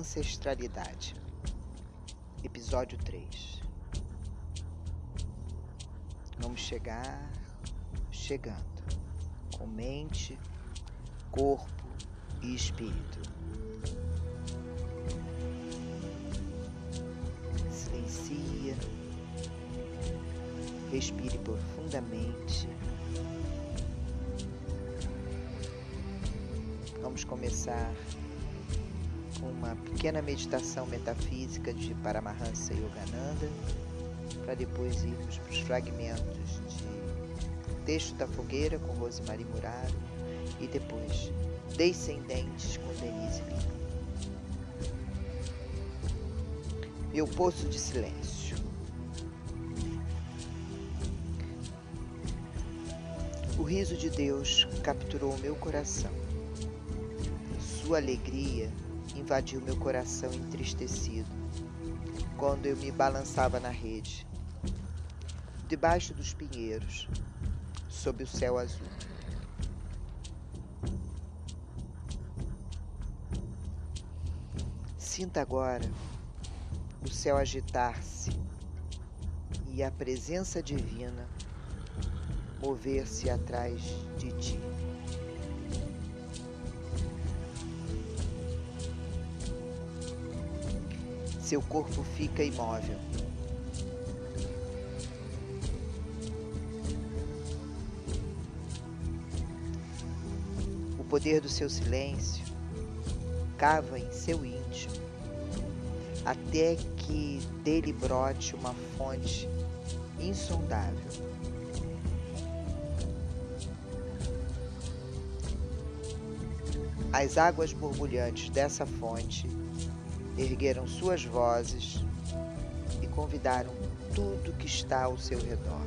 ancestralidade. Episódio 3. Vamos chegar chegando com mente, corpo e espírito. Silencia, respire profundamente. Vamos começar com uma pequena meditação metafísica de Paramahansa Yogananda, para depois irmos para os fragmentos de Texto da Fogueira com Rosemary Muraro e depois Descendentes com Denise Lima. Meu poço de silêncio. O riso de Deus capturou meu coração. Sua alegria invadiu meu coração entristecido quando eu me balançava na rede, debaixo dos pinheiros, sob o céu azul. Sinta agora o céu agitar-se e a presença divina mover-se atrás de ti. Seu corpo fica imóvel. O poder do seu silêncio cava em seu íntimo até que dele brote uma fonte insondável. As águas borbulhantes dessa fonte ergueram suas vozes e convidaram tudo que está ao seu redor.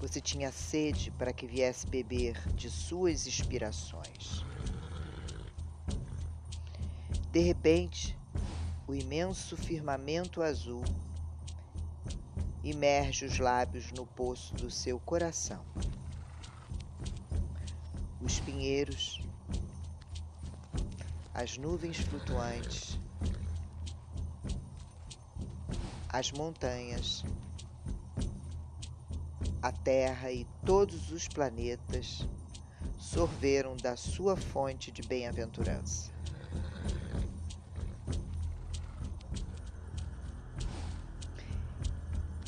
Você tinha sede para que viesse beber de suas inspirações. De repente, o imenso firmamento azul imerge os lábios no poço do seu coração os pinheiros, as nuvens flutuantes, as montanhas, a Terra e todos os planetas sorveram da sua fonte de bem-aventurança.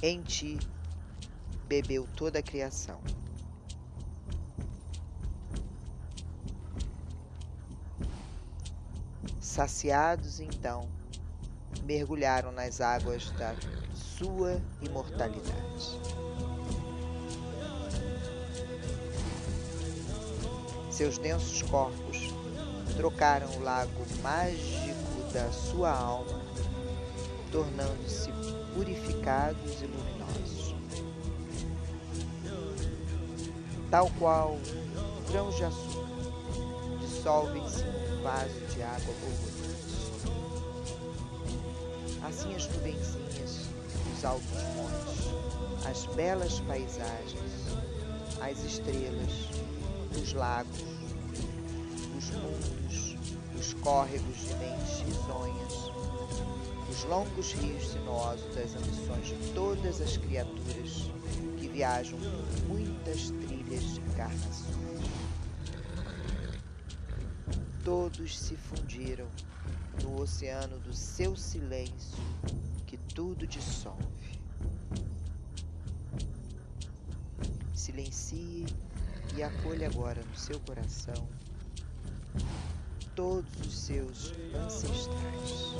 Em ti bebeu toda a criação. Saciados, então, mergulharam nas águas da sua imortalidade. Seus densos corpos trocaram o lago mágico da sua alma, tornando-se purificados e luminosos. Tal qual grãos de açúcar dissolvem-se num vaso de água borbotante. Assim as nuvenzinhas, os altos montes, as belas paisagens, as estrelas, os lagos, os mundos, os córregos de mentes risonhas, os longos rios sinuosos das ambições de todas as criaturas que viajam por muitas trilhas de encarnações todos se fundiram no oceano do seu silêncio que tudo dissolve. Silencie e acolha agora no seu coração todos os seus ancestrais.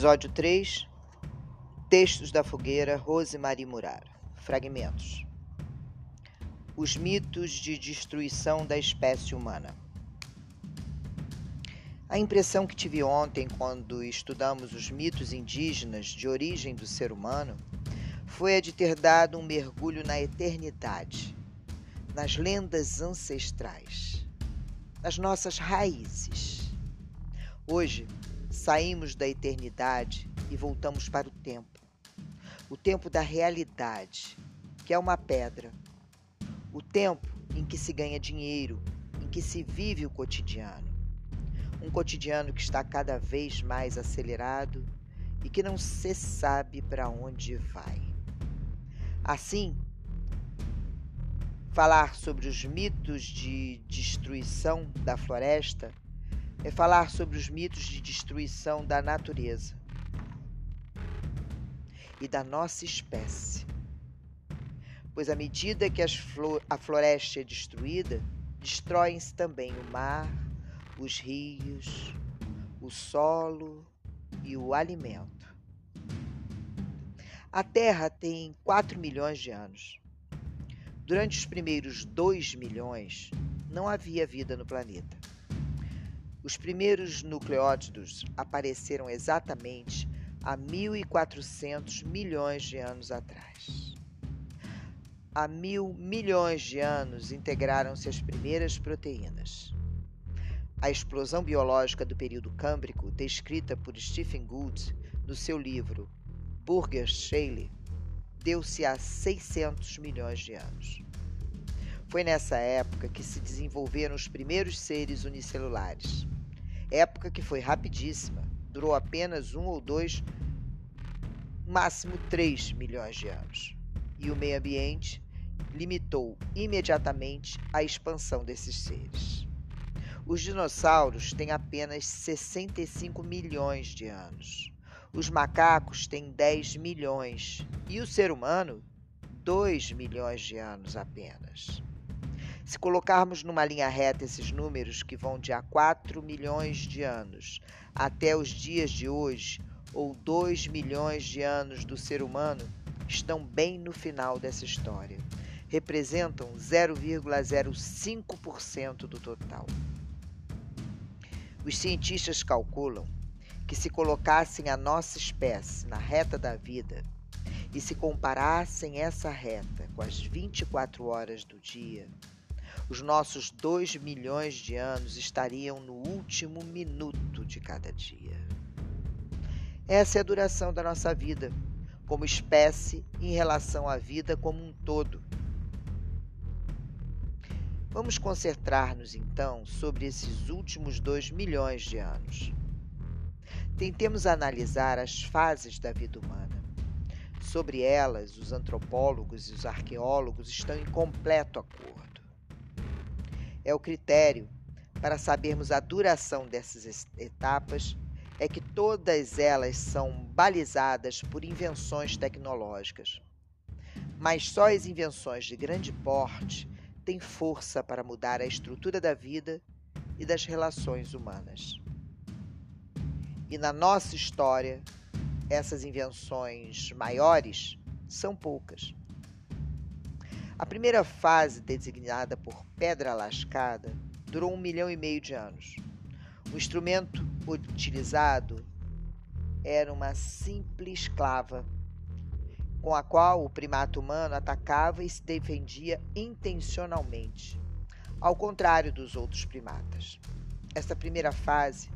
Episódio 3 Textos da Fogueira, Rosemarie Murar. Fragmentos. Os mitos de destruição da espécie humana. A impressão que tive ontem quando estudamos os mitos indígenas de origem do ser humano foi a de ter dado um mergulho na eternidade, nas lendas ancestrais, nas nossas raízes. Hoje, saímos da eternidade e voltamos para o tempo. O tempo da realidade, que é uma pedra. O tempo em que se ganha dinheiro, em que se vive o cotidiano. Um cotidiano que está cada vez mais acelerado e que não se sabe para onde vai. Assim, falar sobre os mitos de destruição da floresta é falar sobre os mitos de destruição da natureza e da nossa espécie. Pois à medida que a floresta é destruída, destroem-se também o mar, os rios, o solo e o alimento. A Terra tem 4 milhões de anos. Durante os primeiros 2 milhões, não havia vida no planeta. Os primeiros nucleótidos apareceram exatamente há 1.400 milhões de anos atrás. Há mil milhões de anos integraram-se as primeiras proteínas. A explosão biológica do período Câmbrico, descrita por Stephen Gould no seu livro Burger Shale, deu-se há 600 milhões de anos. Foi nessa época que se desenvolveram os primeiros seres unicelulares. Época que foi rapidíssima, durou apenas um ou dois, máximo três milhões de anos. E o meio ambiente limitou imediatamente a expansão desses seres. Os dinossauros têm apenas 65 milhões de anos. Os macacos têm 10 milhões. E o ser humano, 2 milhões de anos apenas. Se colocarmos numa linha reta esses números que vão de há 4 milhões de anos até os dias de hoje, ou 2 milhões de anos do ser humano, estão bem no final dessa história. Representam 0,05% do total. Os cientistas calculam que se colocassem a nossa espécie na reta da vida e se comparassem essa reta com as 24 horas do dia, os nossos dois milhões de anos estariam no último minuto de cada dia. Essa é a duração da nossa vida, como espécie em relação à vida como um todo. Vamos concentrar-nos então sobre esses últimos dois milhões de anos. Tentemos analisar as fases da vida humana. Sobre elas, os antropólogos e os arqueólogos estão em completo acordo é o critério para sabermos a duração dessas etapas é que todas elas são balizadas por invenções tecnológicas. Mas só as invenções de grande porte têm força para mudar a estrutura da vida e das relações humanas. E na nossa história, essas invenções maiores são poucas. A primeira fase, designada por pedra lascada, durou um milhão e meio de anos. O instrumento utilizado era uma simples clava, com a qual o primato humano atacava e se defendia intencionalmente, ao contrário dos outros primatas. Esta primeira fase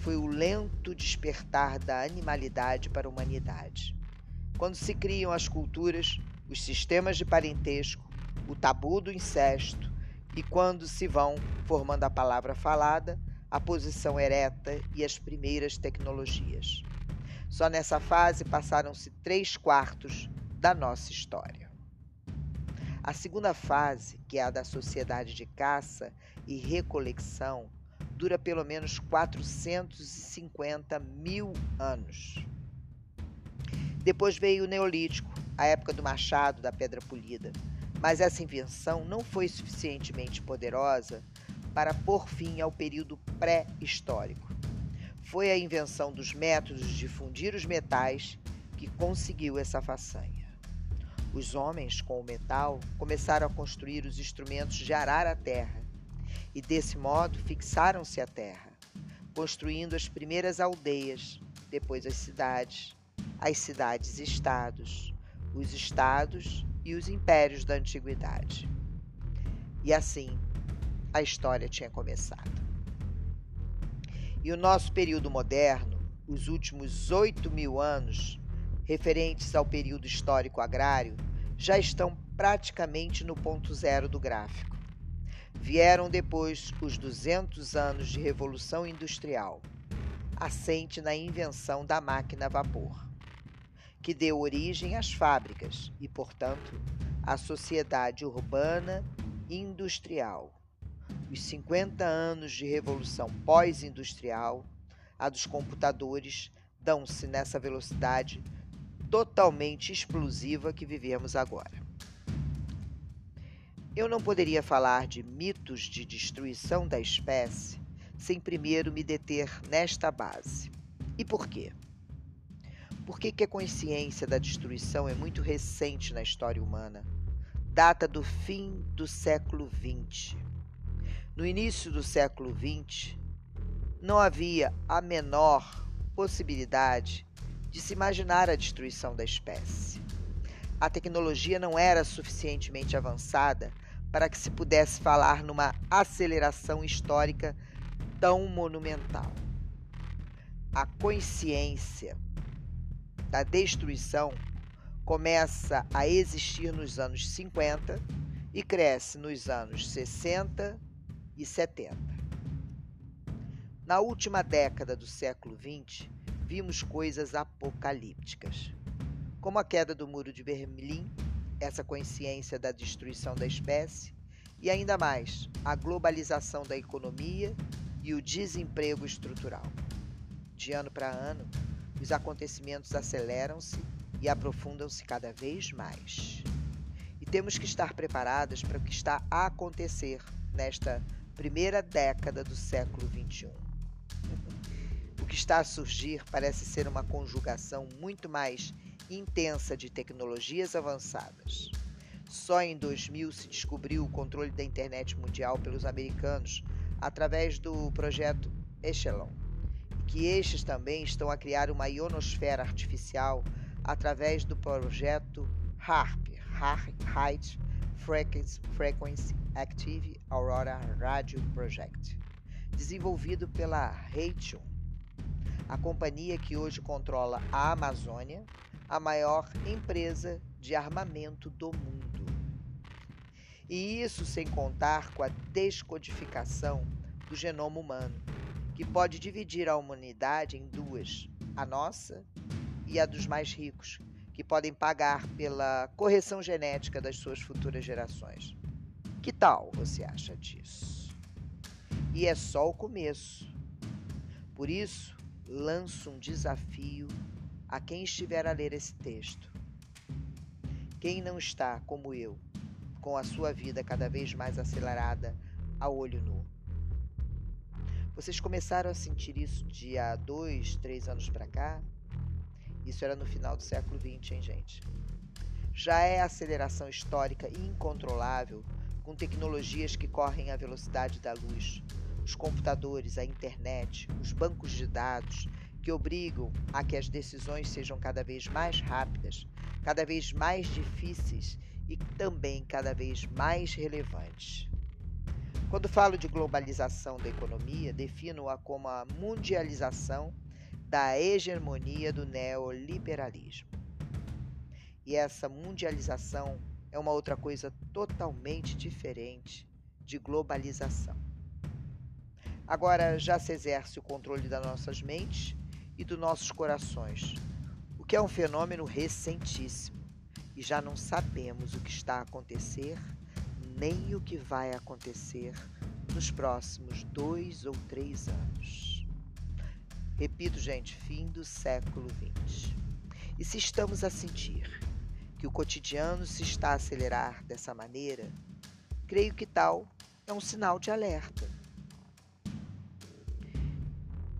foi o lento despertar da animalidade para a humanidade. Quando se criam as culturas, os sistemas de parentesco, o tabu do incesto e quando se vão formando a palavra falada, a posição ereta e as primeiras tecnologias. Só nessa fase passaram-se três quartos da nossa história. A segunda fase, que é a da sociedade de caça e recolecção, dura pelo menos 450 mil anos. Depois veio o Neolítico, a época do machado, da pedra polida. Mas essa invenção não foi suficientemente poderosa para pôr fim ao período pré-histórico. Foi a invenção dos métodos de fundir os metais que conseguiu essa façanha. Os homens, com o metal, começaram a construir os instrumentos de arar a terra e, desse modo, fixaram-se à terra, construindo as primeiras aldeias, depois as cidades, as cidades-estados, os estados e os impérios da antiguidade. E assim a história tinha começado. E o nosso período moderno, os últimos oito mil anos, referentes ao período histórico agrário, já estão praticamente no ponto zero do gráfico. Vieram depois os 200 anos de Revolução Industrial, assente na invenção da máquina a vapor, que deu origem às fábricas e, portanto, à sociedade urbana industrial. Os 50 anos de revolução pós-industrial, a dos computadores, dão-se nessa velocidade totalmente explosiva que vivemos agora. Eu não poderia falar de mitos de destruição da espécie sem primeiro me deter nesta base. E por quê? Porque que a consciência da destruição é muito recente na história humana data do fim do século XX. No início do século XX, não havia a menor possibilidade de se imaginar a destruição da espécie. A tecnologia não era suficientemente avançada para que se pudesse falar numa aceleração histórica tão monumental. A consciência da destruição começa a existir nos anos 50 e cresce nos anos 60 e 70. Na última década do século XX, vimos coisas apocalípticas, como a queda do Muro de Berlim, essa consciência da destruição da espécie, e ainda mais a globalização da economia e o desemprego estrutural. De ano para ano, os acontecimentos aceleram-se e aprofundam-se cada vez mais. E temos que estar preparadas para o que está a acontecer nesta primeira década do século XXI. O que está a surgir parece ser uma conjugação muito mais intensa de tecnologias avançadas. Só em 2000 se descobriu o controle da internet mundial pelos americanos através do projeto Echelon, que estes também estão a criar uma ionosfera artificial através do projeto HARP, High Frequency Active Aurora Radio Project, desenvolvido pela Raytheon, a companhia que hoje controla a Amazônia, a maior empresa de armamento do mundo. E isso sem contar com a descodificação do genoma humano, que pode dividir a humanidade em duas, a nossa e a dos mais ricos, que podem pagar pela correção genética das suas futuras gerações. Que tal você acha disso? E é só o começo. Por isso, lanço um desafio a quem estiver a ler esse texto. Quem não está, como eu, com a sua vida cada vez mais acelerada a olho nu? Vocês começaram a sentir isso de há dois, três anos para cá? Isso era no final do século XX, hein, gente? Já é aceleração histórica incontrolável, com tecnologias que correm à velocidade da luz, os computadores, a internet, os bancos de dados, que obrigam a que as decisões sejam cada vez mais rápidas, cada vez mais difíceis e também cada vez mais relevantes. Quando falo de globalização da economia, defino-a como a mundialização da hegemonia do neoliberalismo. E essa mundialização é uma outra coisa totalmente diferente de globalização. Agora já se exerce o controle das nossas mentes e dos nossos corações, o que é um fenômeno recentíssimo, e já não sabemos o que está a acontecer nem o que vai acontecer nos próximos dois ou três anos. Repito, gente, fim do século XX. E se estamos a sentir que o cotidiano se está a acelerar dessa maneira, creio que tal é um sinal de alerta.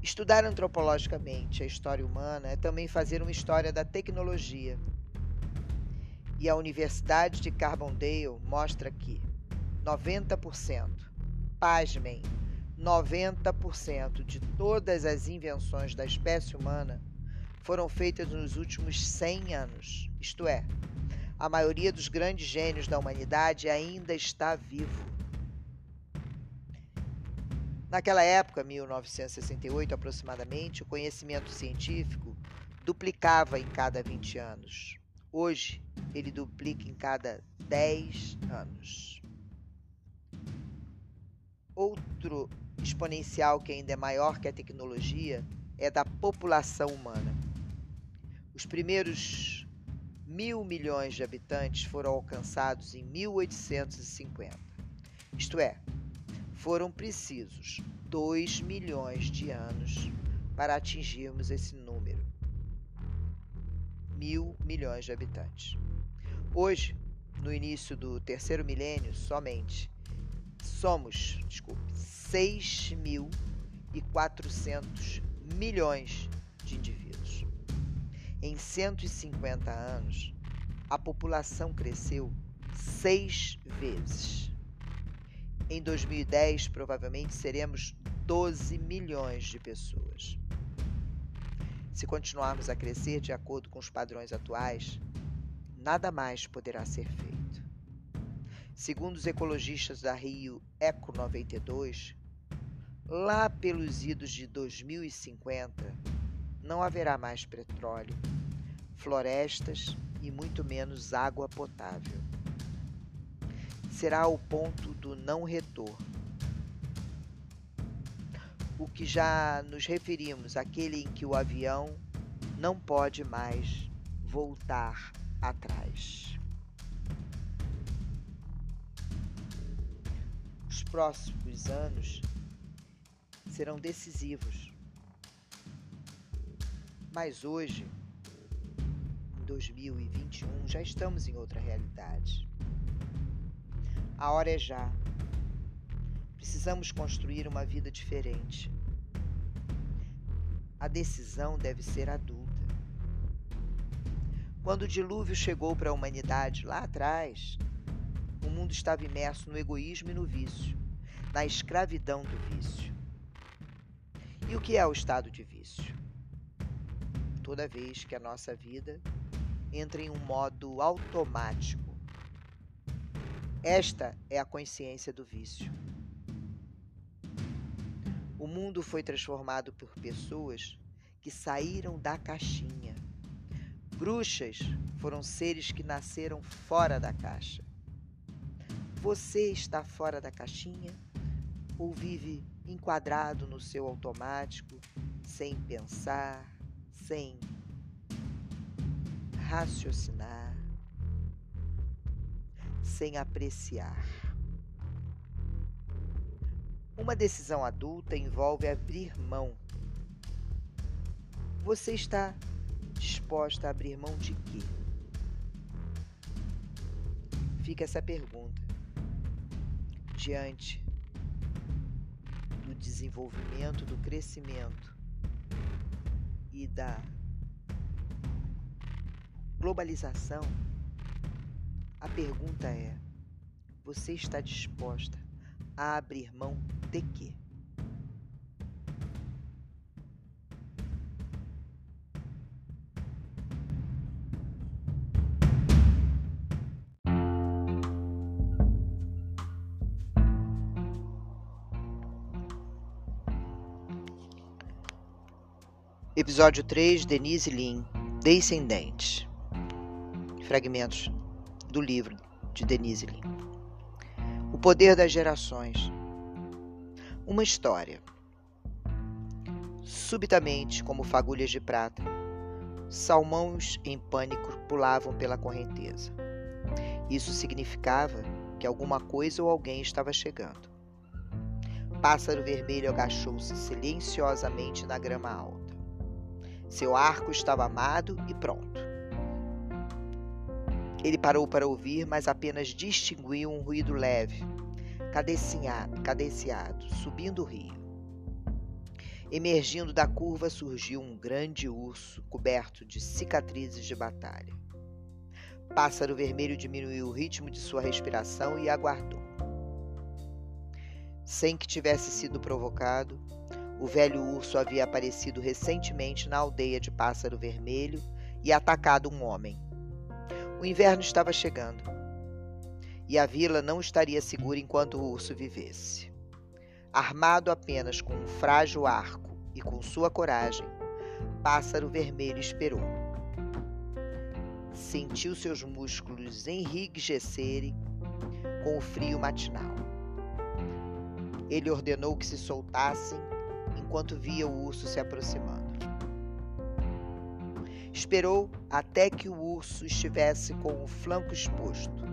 Estudar antropologicamente a história humana é também fazer uma história da tecnologia. E a Universidade de Carbondale mostra que 90%, pasmem, 90% de todas as invenções da espécie humana foram feitas nos últimos 100 anos. Isto é, a maioria dos grandes gênios da humanidade ainda está vivo. Naquela época, 1968 aproximadamente, o conhecimento científico duplicava em cada 20 anos. Hoje, ele duplica em cada 10 anos. Outro exponencial que ainda é maior que a tecnologia é da população humana. Os primeiros mil milhões de habitantes foram alcançados em 1850. Isto é, foram precisos 2 milhões de anos para atingirmos esse número. Mil milhões de habitantes. Hoje, no início do terceiro milênio, somente somos, desculpe, 6.400 milhões de indivíduos. Em 150 anos, a população cresceu seis vezes. Em 2010, provavelmente seremos 12 milhões de pessoas. Se continuarmos a crescer de acordo com os padrões atuais, nada mais poderá ser feito. Segundo os ecologistas da Rio Eco 92, lá pelos idos de 2050, não haverá mais petróleo, florestas e muito menos água potável será o ponto do não retorno. O que já nos referimos àquele em que o avião não pode mais voltar atrás. Próximos anos serão decisivos. Mas hoje, em 2021, já estamos em outra realidade. A hora é já. Precisamos construir uma vida diferente. A decisão deve ser adulta. Quando o dilúvio chegou para a humanidade lá atrás, o mundo estava imerso no egoísmo e no vício, na escravidão do vício. E o que é o estado de vício? Toda vez que a nossa vida entra em um modo automático, esta é a consciência do vício. O mundo foi transformado por pessoas que saíram da caixinha. Bruxas foram seres que nasceram fora da caixa. Você está fora da caixinha ou vive enquadrado no seu automático, sem pensar, sem raciocinar? sem apreciar. Uma decisão adulta envolve abrir mão. Você está disposta a abrir mão de quê? Fica essa pergunta. Diante do desenvolvimento, do crescimento e da globalização, a pergunta é: você está disposta a abrir mão de quê? Episódio 3, Denise Lin, Descendente. Fragmentos do livro de Denise Lin. O Poder das Gerações. Uma história. Subitamente, como fagulhas de prata, salmões em pânico pulavam pela correnteza. Isso significava que alguma coisa ou alguém estava chegando. Pássaro vermelho agachou-se silenciosamente na grama alta. Seu arco estava amado e pronto. Ele parou para ouvir, mas apenas distinguiu um ruído leve, cadenciado, cadenciado subindo o rio. Emergindo da curva surgiu um grande urso coberto de cicatrizes de batalha. Pássaro Vermelho diminuiu o ritmo de sua respiração e aguardou. Sem que tivesse sido provocado, o velho urso havia aparecido recentemente na aldeia de Pássaro Vermelho e atacado um homem. O inverno estava chegando e a vila não estaria segura enquanto o urso vivesse. Armado apenas com um frágil arco e com sua coragem, Pássaro Vermelho esperou. Sentiu seus músculos enrijecerem com o frio matinal. Ele ordenou que se soltassem enquanto via o urso se aproximando. Esperou até que o urso estivesse com o flanco exposto.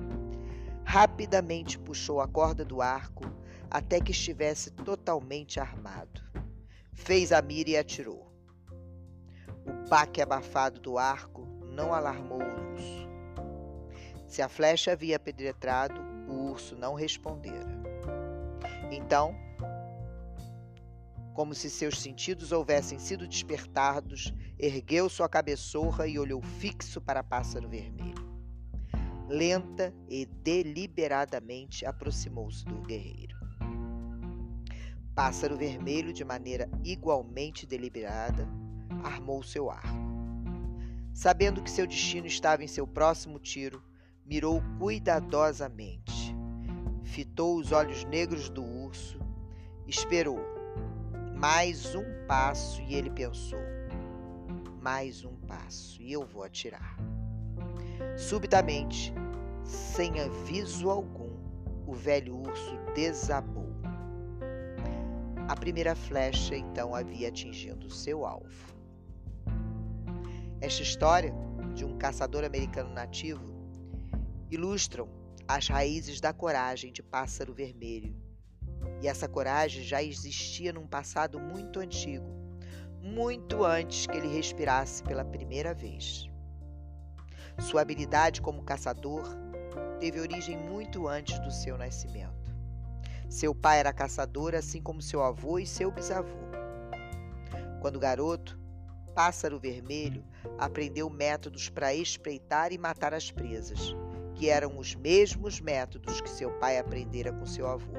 Rapidamente puxou a corda do arco até que estivesse totalmente armado. Fez a mira e atirou. O baque abafado do arco não alarmou o urso. Se a flecha havia penetrado, o urso não respondera. Então, como se seus sentidos houvessem sido despertados, ergueu sua cabeçorra e olhou fixo para Pássaro Vermelho. Lenta e deliberadamente aproximou-se do guerreiro. Pássaro Vermelho, de maneira igualmente deliberada, armou seu arco. Sabendo que seu destino estava em seu próximo tiro, mirou cuidadosamente. Fitou os olhos negros do urso, esperou. Mais um passo e ele pensou: mais um passo e eu vou atirar. Subitamente, sem aviso algum, o velho urso desabou. A primeira flecha então havia atingido seu alvo. Esta história de um caçador americano nativo ilustram as raízes da coragem de Pássaro Vermelho. E essa coragem já existia num passado muito antigo, muito antes que ele respirasse pela primeira vez. Sua habilidade como caçador teve origem muito antes do seu nascimento. Seu pai era caçador, assim como seu avô e seu bisavô. Quando garoto, Pássaro Vermelho aprendeu métodos para espreitar e matar as presas, que eram os mesmos métodos que seu pai aprendera com seu avô,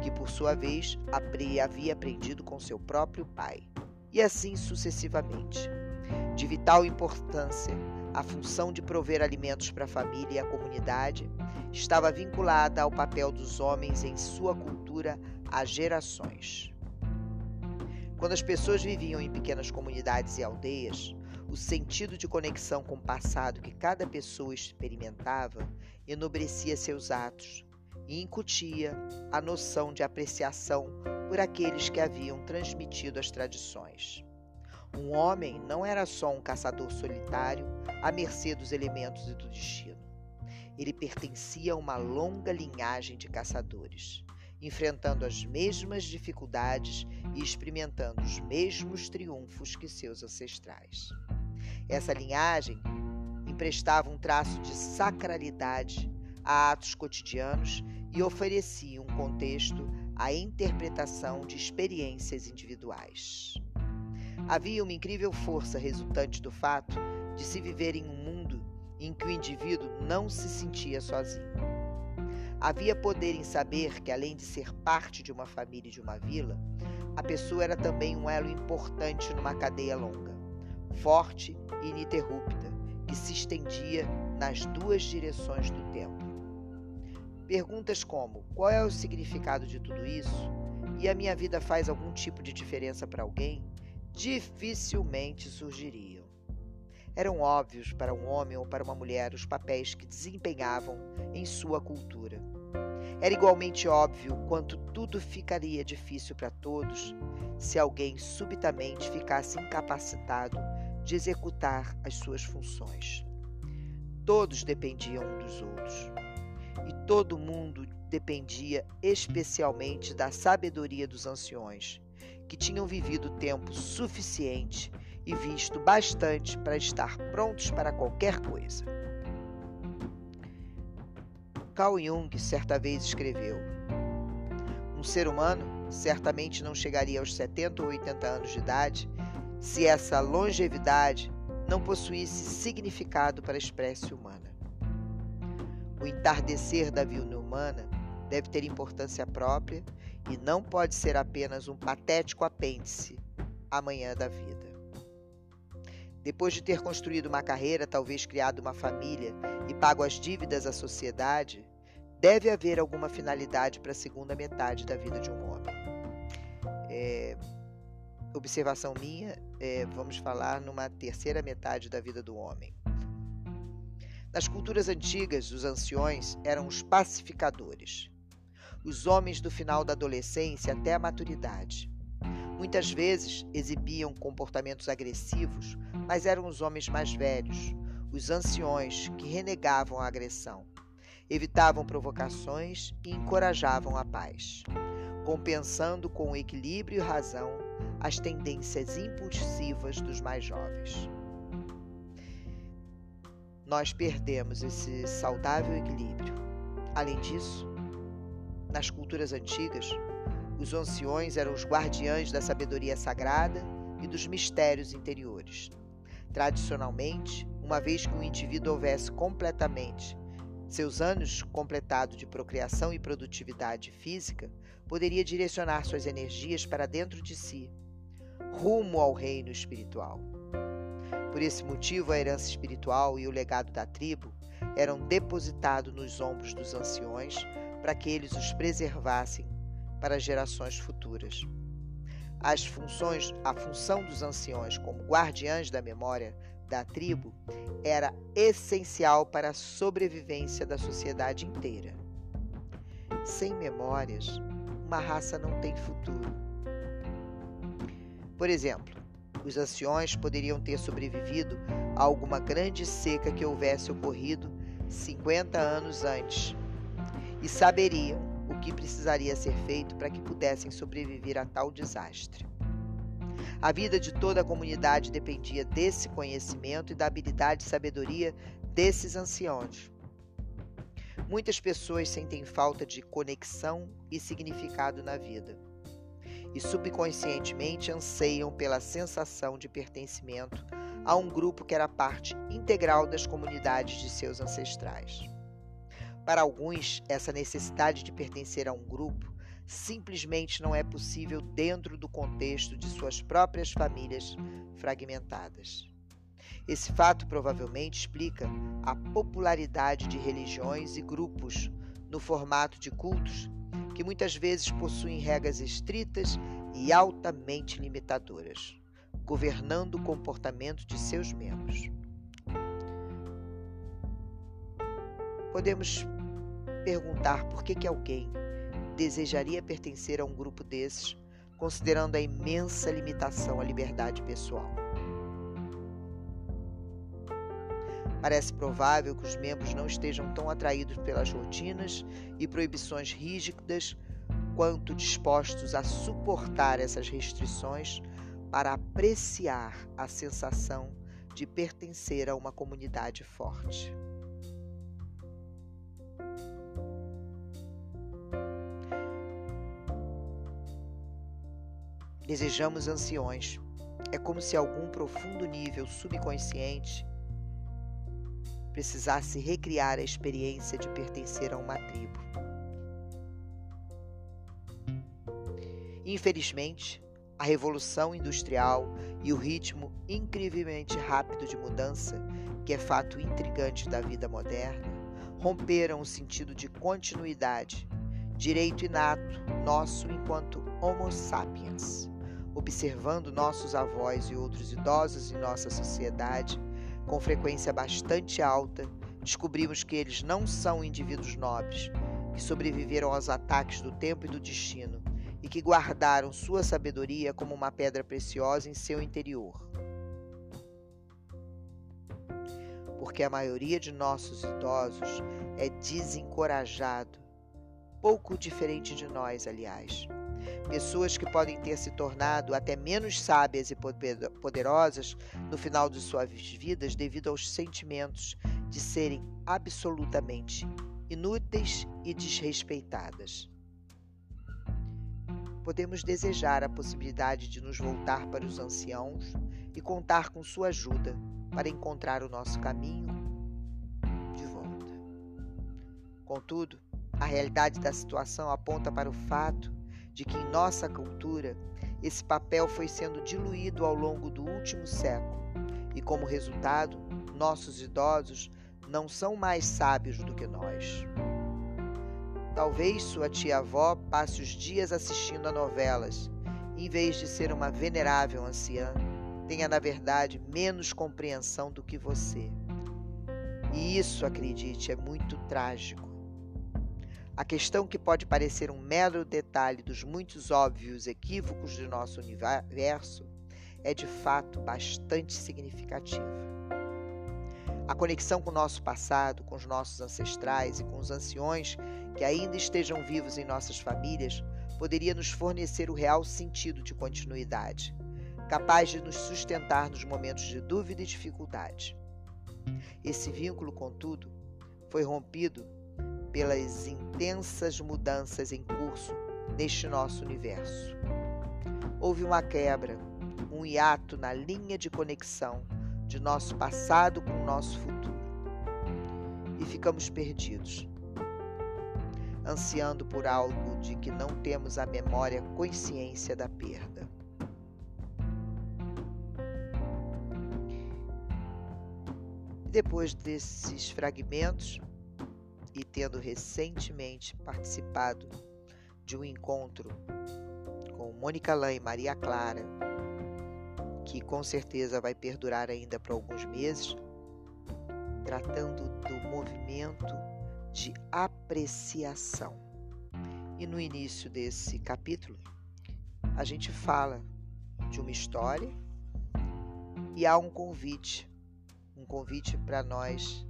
que por sua vez havia aprendido com seu próprio pai, e assim sucessivamente. De vital importância, a função de prover alimentos para a família e a comunidade estava vinculada ao papel dos homens em sua cultura há gerações. Quando as pessoas viviam em pequenas comunidades e aldeias, o sentido de conexão com o passado que cada pessoa experimentava enobrecia seus atos e incutia a noção de apreciação por aqueles que haviam transmitido as tradições. Um homem não era só um caçador solitário à mercê dos elementos e do destino. Ele pertencia a uma longa linhagem de caçadores, enfrentando as mesmas dificuldades e experimentando os mesmos triunfos que seus ancestrais. Essa linhagem emprestava um traço de sacralidade a atos cotidianos e oferecia um contexto à interpretação de experiências individuais. Havia uma incrível força resultante do fato de se viver em um mundo em que o indivíduo não se sentia sozinho. Havia poder em saber que, além de ser parte de uma família e de uma vila, a pessoa era também um elo importante numa cadeia longa, forte e ininterrupta, que se estendia nas duas direções do tempo. Perguntas como: qual é o significado de tudo isso? E a minha vida faz algum tipo de diferença para alguém? Dificilmente surgiriam. Eram óbvios para um homem ou para uma mulher os papéis que desempenhavam em sua cultura. Era igualmente óbvio quanto tudo ficaria difícil para todos se alguém subitamente ficasse incapacitado de executar as suas funções. Todos dependiam um dos outros. Todo mundo dependia especialmente da sabedoria dos anciões, que tinham vivido tempo suficiente e visto bastante para estar prontos para qualquer coisa. Carl Jung certa vez escreveu: Um ser humano certamente não chegaria aos 70 ou 80 anos de idade se essa longevidade não possuísse significado para a espécie humana. O entardecer da vida humana deve ter importância própria e não pode ser apenas um patético apêndice amanhã da vida. Depois de ter construído uma carreira, talvez criado uma família e pago as dívidas à sociedade, deve haver alguma finalidade para a segunda metade da vida de um homem. É, observação minha, é, vamos falar numa terceira metade da vida do homem. Nas culturas antigas, os anciões eram os pacificadores, os homens do final da adolescência até a maturidade. Muitas vezes exibiam comportamentos agressivos, mas eram os homens mais velhos, os anciões, que renegavam a agressão, evitavam provocações e encorajavam a paz, compensando com equilíbrio e razão as tendências impulsivas dos mais jovens. Nós perdemos esse saudável equilíbrio. Além disso, nas culturas antigas, os anciões eram os guardiães da sabedoria sagrada e dos mistérios interiores. Tradicionalmente, uma vez que o indivíduo houvesse completamente seus anos completados de procriação e produtividade física, poderia direcionar suas energias para dentro de si, rumo ao reino espiritual. Por esse motivo, a herança espiritual e o legado da tribo eram depositados nos ombros dos anciões para que eles os preservassem para gerações futuras. As funções, a função dos anciões como guardiães da memória da tribo era essencial para a sobrevivência da sociedade inteira. Sem memórias, uma raça não tem futuro. Por exemplo, os anciões poderiam ter sobrevivido a alguma grande seca que houvesse ocorrido 50 anos antes e saberiam o que precisaria ser feito para que pudessem sobreviver a tal desastre. A vida de toda a comunidade dependia desse conhecimento e da habilidade e sabedoria desses anciãos. Muitas pessoas sentem falta de conexão e significado na vida e subconscientemente anseiam pela sensação de pertencimento a um grupo que era parte integral das comunidades de seus ancestrais. Para alguns, essa necessidade de pertencer a um grupo simplesmente não é possível dentro do contexto de suas próprias famílias fragmentadas. Esse fato provavelmente explica a popularidade de religiões e grupos no formato de cultos que muitas vezes possuem regras estritas e altamente limitadoras, governando o comportamento de seus membros. Podemos perguntar por que, que alguém desejaria pertencer a um grupo desses, considerando a imensa limitação à liberdade pessoal. Parece provável que os membros não estejam tão atraídos pelas rotinas e proibições rígidas quanto dispostos a suportar essas restrições para apreciar a sensação de pertencer a uma comunidade forte. Desejamos anciões. É como se algum profundo nível subconsciente precisasse recriar a experiência de pertencer a uma tribo. Infelizmente, a revolução industrial e o ritmo incrivelmente rápido de mudança, que é fato intrigante da vida moderna, romperam o sentido de continuidade, direito inato nosso enquanto Homo sapiens observando nossos avós e outros idosos em nossa sociedade, com frequência bastante alta, descobrimos que eles não são indivíduos nobres, que sobreviveram aos ataques do tempo e do destino e que guardaram sua sabedoria como uma pedra preciosa em seu interior. Porque a maioria de nossos idosos é desencorajado, pouco diferente de nós, aliás pessoas que podem ter se tornado até menos sábias e poderosas no final de suas vidas devido aos sentimentos de serem absolutamente inúteis e desrespeitadas. podemos desejar a possibilidade de nos voltar para os anciãos e contar com sua ajuda para encontrar o nosso caminho de volta. Contudo, a realidade da situação aponta para o fato de que em nossa cultura esse papel foi sendo diluído ao longo do último século e, como resultado, nossos idosos não são mais sábios do que nós. Talvez sua tia-avó passe os dias assistindo a novelas, em vez de ser uma venerável anciã, tenha na verdade menos compreensão do que você. E isso, acredite, é muito trágico. A questão que pode parecer um mero detalhe dos muitos óbvios equívocos do nosso universo é de fato bastante significativa. A conexão com o nosso passado, com os nossos ancestrais e com os anciões que ainda estejam vivos em nossas famílias poderia nos fornecer o real sentido de continuidade, capaz de nos sustentar nos momentos de dúvida e dificuldade. Esse vínculo, contudo, foi rompido pelas intensas mudanças em curso neste nosso universo. Houve uma quebra, um hiato na linha de conexão de nosso passado com o nosso futuro. E ficamos perdidos, ansiando por algo de que não temos a memória consciência da perda. Depois desses fragmentos, e tendo recentemente participado de um encontro com Mônica Lã e Maria Clara, que com certeza vai perdurar ainda por alguns meses, tratando do movimento de apreciação. E no início desse capítulo, a gente fala de uma história e há um convite, um convite para nós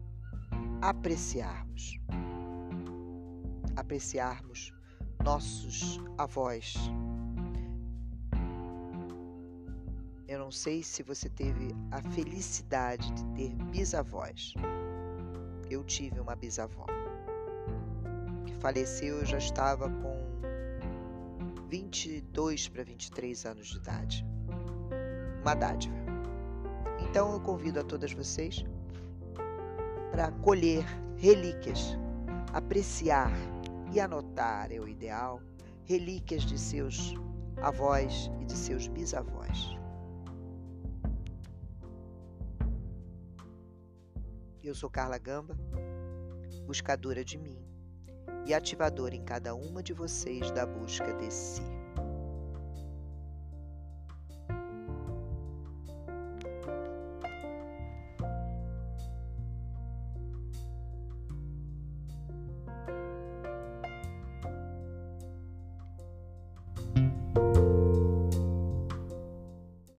apreciarmos. Apreciarmos nossos avós, Eu não sei se você teve a felicidade de ter bisavós. Eu tive uma bisavó que faleceu, eu já estava com 22 para 23 anos de idade. Uma dádiva. Então eu convido a todas vocês para colher relíquias, apreciar e anotar é o ideal, relíquias de seus avós e de seus bisavós. Eu sou Carla Gamba, buscadora de mim e ativadora em cada uma de vocês da busca de si.